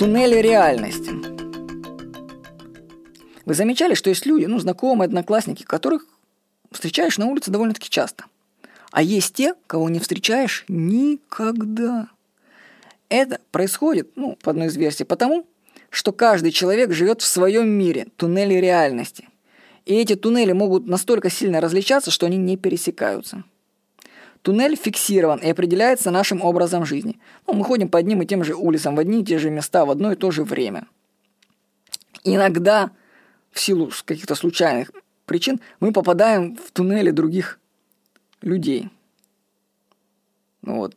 Туннели реальности. Вы замечали, что есть люди, ну, знакомые, одноклассники, которых встречаешь на улице довольно-таки часто. А есть те, кого не встречаешь никогда. Это происходит, ну, по одной из версий, потому, что каждый человек живет в своем мире, туннеле реальности. И эти туннели могут настолько сильно различаться, что они не пересекаются. Туннель фиксирован и определяется нашим образом жизни. Ну, мы ходим по одним и тем же улицам, в одни и те же места, в одно и то же время. Иногда, в силу каких-то случайных причин, мы попадаем в туннели других людей. Ну вот.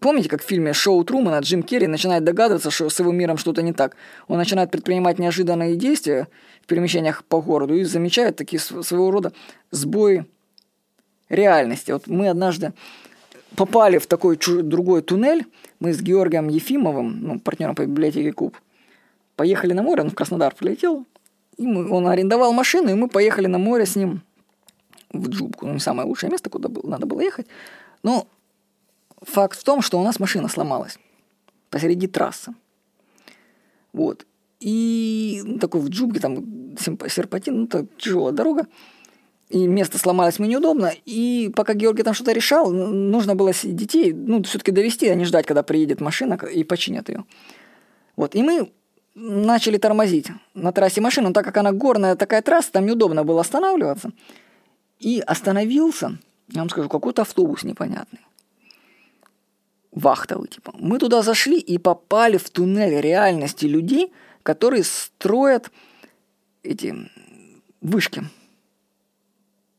Помните, как в фильме «Шоу Трумана» Джим Керри начинает догадываться, что с его миром что-то не так? Он начинает предпринимать неожиданные действия в перемещениях по городу и замечает такие своего рода сбои реальности. Вот мы однажды попали в такой другой туннель. Мы с Георгием Ефимовым, ну, партнером по библиотеке Куб, поехали на море, он в Краснодар прилетел. И мы, он арендовал машину, и мы поехали на море с ним в Джубку. Ну, не самое лучшее место, куда было, надо было ехать. Но факт в том, что у нас машина сломалась посреди трассы. Вот. И ну, такой в Джубке, там серпатин, ну, так тяжелая дорога и место сломалось мне неудобно, и пока Георгий там что-то решал, нужно было детей, ну, все-таки довести, а не ждать, когда приедет машина и починят ее. Вот, и мы начали тормозить на трассе машину, так как она горная такая трасса, там неудобно было останавливаться. И остановился, я вам скажу, какой-то автобус непонятный. Вахтовый, типа. Мы туда зашли и попали в туннель реальности людей, которые строят эти вышки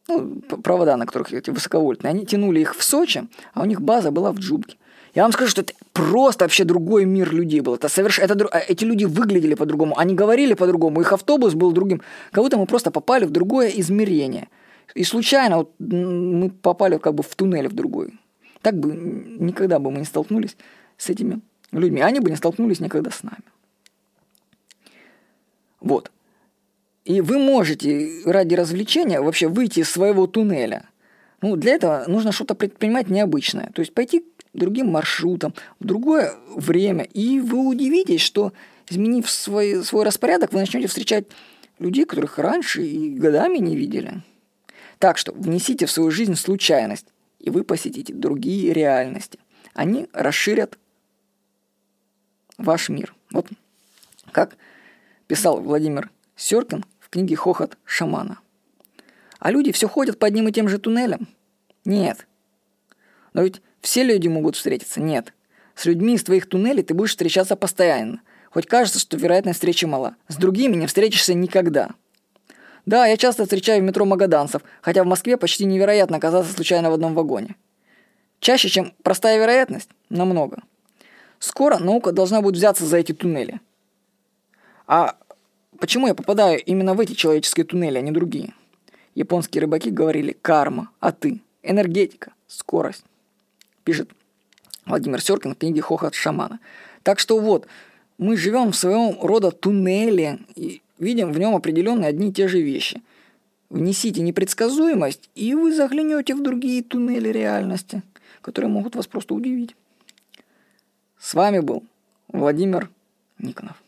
ну, провода, на которых эти высоковольтные, они тянули их в Сочи, а у них база была в Джубке. Я вам скажу, что это просто вообще другой мир людей был. Это соверш... это... А эти люди выглядели по-другому, они говорили по-другому, их автобус был другим. Будто мы просто попали в другое измерение. И случайно вот мы попали как бы в туннель в другой. Так бы никогда бы мы не столкнулись с этими людьми. Они бы не столкнулись никогда с нами. Вот. И вы можете ради развлечения вообще выйти из своего туннеля. Ну, для этого нужно что-то предпринимать необычное. То есть пойти другим маршрутом, в другое время. И вы удивитесь, что изменив свой, свой распорядок, вы начнете встречать людей, которых раньше и годами не видели. Так что внесите в свою жизнь случайность, и вы посетите другие реальности. Они расширят ваш мир. Вот как писал Владимир Серкин книге «Хохот шамана». А люди все ходят по одним и тем же туннелям? Нет. Но ведь все люди могут встретиться? Нет. С людьми из твоих туннелей ты будешь встречаться постоянно. Хоть кажется, что вероятность встречи мала. С другими не встретишься никогда. Да, я часто встречаю в метро магаданцев, хотя в Москве почти невероятно оказаться случайно в одном вагоне. Чаще, чем простая вероятность? Намного. Скоро наука должна будет взяться за эти туннели. А Почему я попадаю именно в эти человеческие туннели, а не другие? Японские рыбаки говорили «карма», «а ты», «энергетика», «скорость». Пишет Владимир Серкин в книге «Хохот шамана». Так что вот, мы живем в своем рода туннеле и видим в нем определенные одни и те же вещи. Внесите непредсказуемость, и вы заглянете в другие туннели реальности, которые могут вас просто удивить. С вами был Владимир Никонов.